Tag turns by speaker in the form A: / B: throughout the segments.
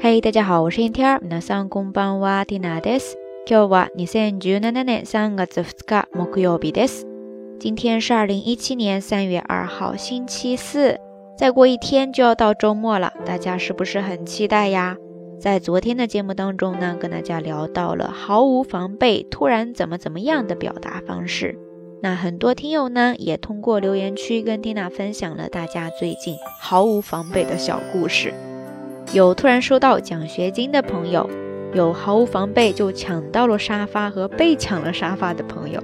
A: 嘿，大家好，我是天天。皆さんこんばんは、ティナです。今日は二千十七年三月二日木曜日です。今天是二零一七年三月二号，星期四。再过一天就要到周末了，大家是不是很期待呀？在昨天的节目当中呢，跟大家聊到了毫无防备、突然怎么怎么样的表达方式。那很多听友呢，也通过留言区跟缇娜分享了大家最近毫无防备的小故事。 有突然收到奖学金的朋友，有毫无防备就抢到了沙发和被抢了沙发的朋友，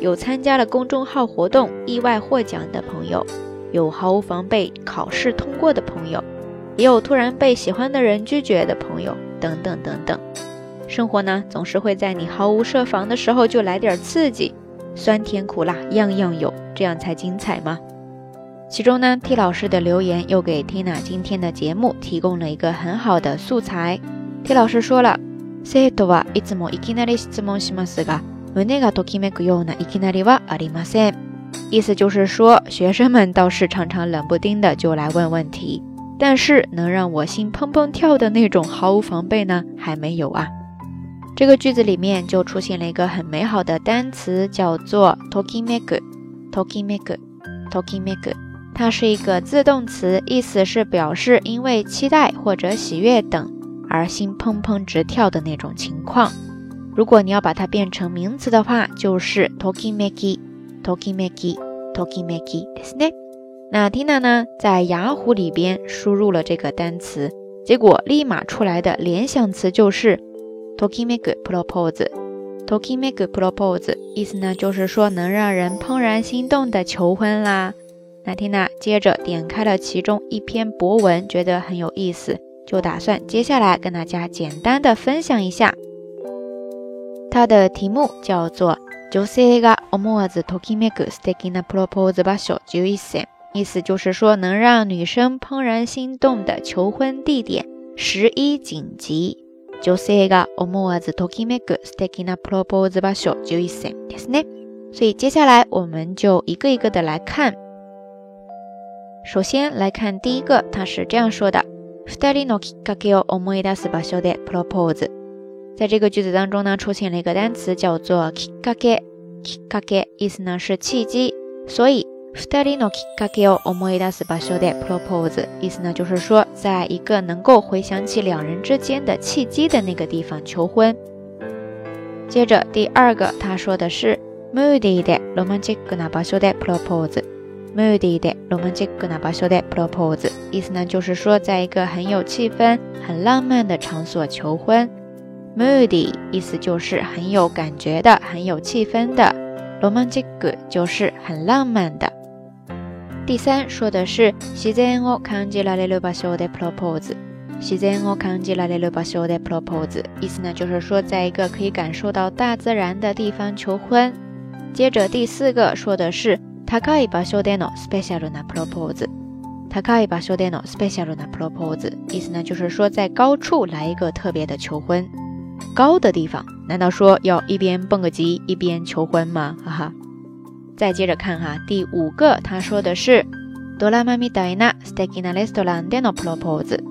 A: 有参加了公众号活动意外获奖的朋友，有毫无防备考试通过的朋友，也有突然被喜欢的人拒绝的朋友，等等等等。生活呢，总是会在你毫无设防的时候就来点刺激，酸甜苦辣样样有，这样才精彩吗？其中呢，T 老师的留言又给 Tina 今天的节目提供了一个很好的素材。T 老师说了，生徒はいつもいきなり質問しますが、胸がときめくようないきなりはありません。意思就是说，学生们倒是常常冷不丁的就来问问题，但是能让我心砰砰跳的那种毫无防备呢，还没有啊。这个句子里面就出现了一个很美好的单词，叫做 tokimeku，tokimeku，tokimeku。 它是一个自动词，意思是表示因为期待或者喜悦等而心砰砰直跳的那种情况。如果你要把它变成名词的话，就是 tokimeki，tokimeki，tokimeki，ですね。那 Tina 呢，在雅虎里边输入了这个单词，结果立马出来的联想词就是 tokimeku propose，tokimeku propose，意思呢就是说能让人怦然心动的求婚啦。 那缇娜接着点开了其中一篇博文，觉得很有意思，就打算接下来跟大家简单的分享一下。它的题目叫做“女性が思わずときめく素敵なプロポーズ場所十一選”，意思就是说能让女生怦然心动的求婚地点十一紧急。女性が思わずときめく素敵なプロポーズ場所十一選ですね。所以接下来我们就一个一个的来看。 首先来看第一个，他是这样说的：二人のきっかけを思い出す場所で propose。在这个句子当中呢，出现了一个单词叫做きっかけ。きっかけ意思呢是契机，所以二人のきっかけを思い出す場所で propose 意思呢就是说，在一个能够回想起两人之间的契机的那个地方求婚。接着第二个，他说的是ムーディーでロマンチックな場所で propose。 moody 的 romantic な場所で propose，意思呢就是说在一个很有气氛、很浪漫的场所求婚。moody 意思就是很有感觉的、很有气氛的，romantic 就是很浪漫的。第三说的是自然を感じられる場所で propose，自然を感じられる場所で propose，意思呢就是说在一个可以感受到大自然的地方求婚。接着第四个说的是。 高い場所でのスペシャルなプロポーズ。高い場所でのスペシャルなプロポーズ，意思呢就是说在高处来一个特别的求婚。高的地方，难道说要一边蹦个极一边求婚吗？哈哈。再接着看哈，第五个他说的是ドラマみたいな素敵なレストランでのプロポーズ。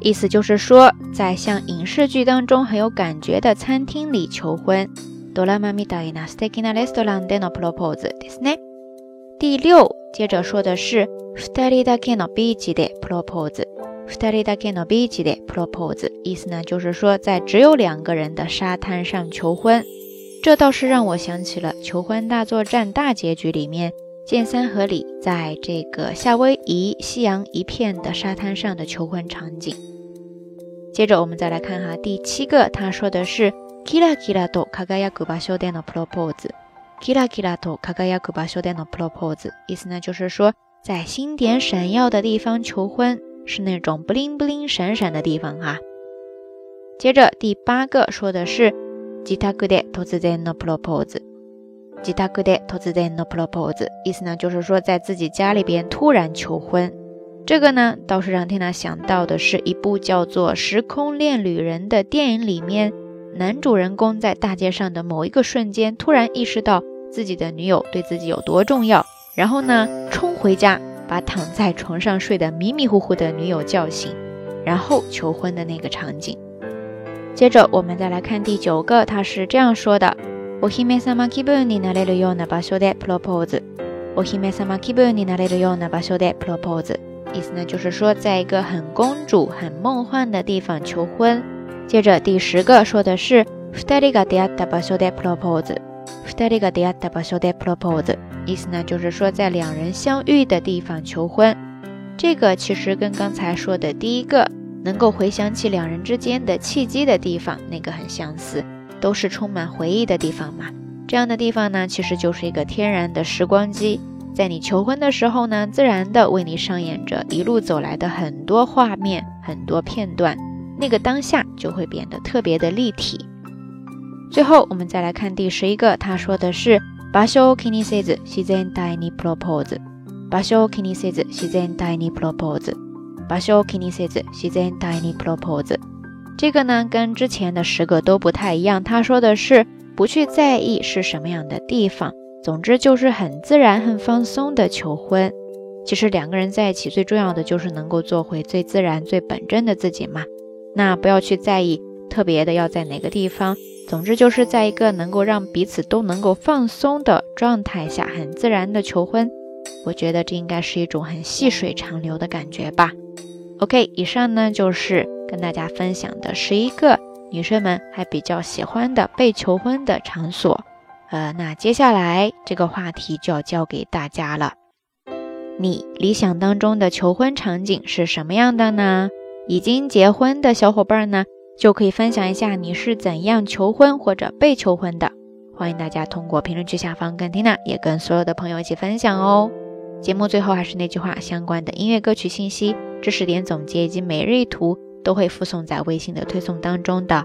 A: 意思就是说在像影視剧当中很有感觉的餐厅里求婚。 ドラマみたいな素敵なレストランでのプロポーズですね。第六，接着说的是二人だけのビーチでプロポーズ。二人だけのビーチでプロポーズ，意思呢就是说在只有两个人的沙滩上求婚。这倒是让我想起了《求婚大作战》大结局里面，剑三和李在这个夏威夷夕阳一片的沙滩上的求婚场景。接着我们再来看哈，第七个他说的是。 キラキラと輝く場所でのプロポーズ。キラキラと輝く場所でのプロポーズ，意思呢就是说，在星点闪耀的地方求婚，是那种 bling bling 闪闪的地方哈。接着第八个说的是自宅で突然のプロポーズ。自宅で突然のプロポーズ，意思呢就是说在自己家里边突然求婚。这个呢倒是让天娜想到的是一部叫做《时空恋旅人》的电影里面。 男主人公在大街上的某一个瞬间，突然意识到自己的女友对自己有多重要，然后呢，冲回家把躺在床上睡得迷迷糊糊的女友叫醒， 然后求婚的那个场景。接着我们再来看第九个，他是这样说的：お姫様気分になれるような場所でプロポーズ。お姫様気分になれるような場所でプロポーズ。意思呢就是说，在一个很公主、很梦幻的地方求婚。 接着第十个说的是二人が出会った場所でプロポーズ。二人が出会った場所でプロポーズ。意思呢就是说，在两人相遇的地方求婚。这个其实跟刚才说的第一个。能够回想起两人之间的契机的地方，那个很相似，都是充满回忆的地方嘛。这样的地方呢，其实就是一个天然的时光机，在你求婚的时候呢，自然的为你上演着一路走来的很多画面、很多片段， 那个当下就会变得特别的立体。最后，我们再来看第十一个，他说的是場所を気にせず自然体にプロポーズ。場所を気にせず自然体にプロポーズ。把修 kinesis 西在 tiny propose，这个呢跟之前的十个都不太一样。他说的是不去在意是什么样的地方，总之就是很自然、很放松的求婚。其实两个人在一起最重要的就是能够做回最自然、最本真的自己嘛。 那不要去在意特别的要在哪个地方，总之就是在一个能够让彼此都能够放松的状态下，很自然的求婚。我觉得这应该是一种很细水长流的感觉吧。OK，以上呢就是跟大家分享的十一个女生们还比较喜欢的被求婚的场所。呃，那接下来这个话题就要交给大家了。你理想当中的求婚场景是什么样的呢？已经结婚的小伙伴呢，就可以分享一下你是怎样求婚或者被求婚的。欢迎大家通过评论区下方跟 Tina 也跟所有的朋友一起分享哦。节目最后还是那句话，相关的音乐歌曲信息。知识点总结以及每日一图都会附送在微信的推送当中的，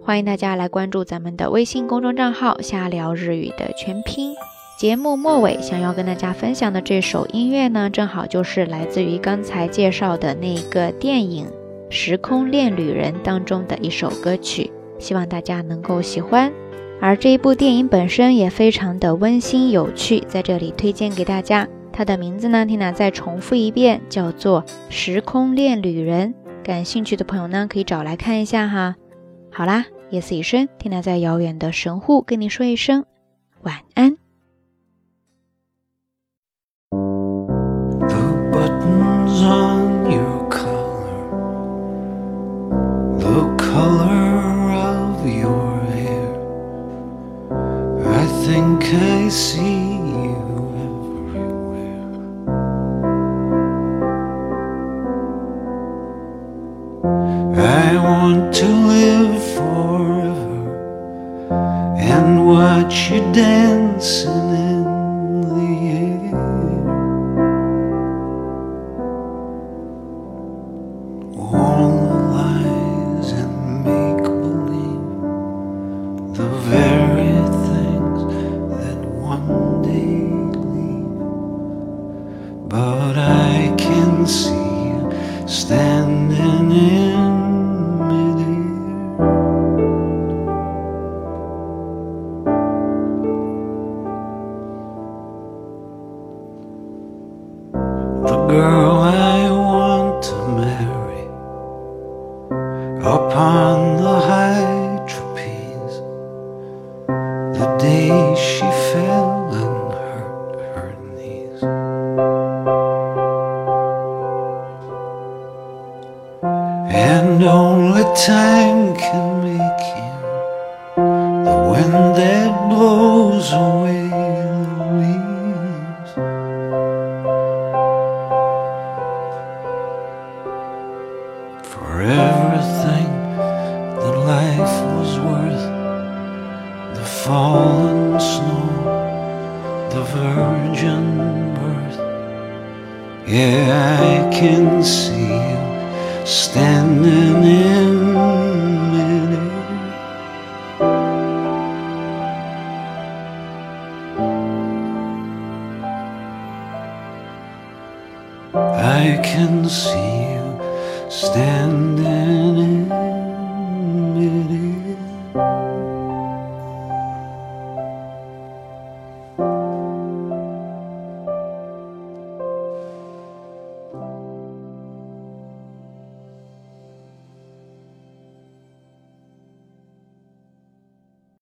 A: 欢迎大家来关注咱们的微信公众账号“瞎聊日语”的全拼。节目末尾想要跟大家分享的这首音乐呢，正好就是来自于刚才介绍的那个电影《时空恋旅人》当中的一首歌曲，希望大家能够喜欢。而这一部电影本身也非常的温馨有趣，在这里推荐给大家。它的名字呢，Tina 再重复一遍，叫做《时空恋旅人》。感兴趣的朋友呢，可以找来看一下哈。好啦，夜色已深，Tina 在遥远的神户跟你说一声晚安。
B: see you everywhere. I want to live forever and watch you dance. the day she fell. Can see you standing in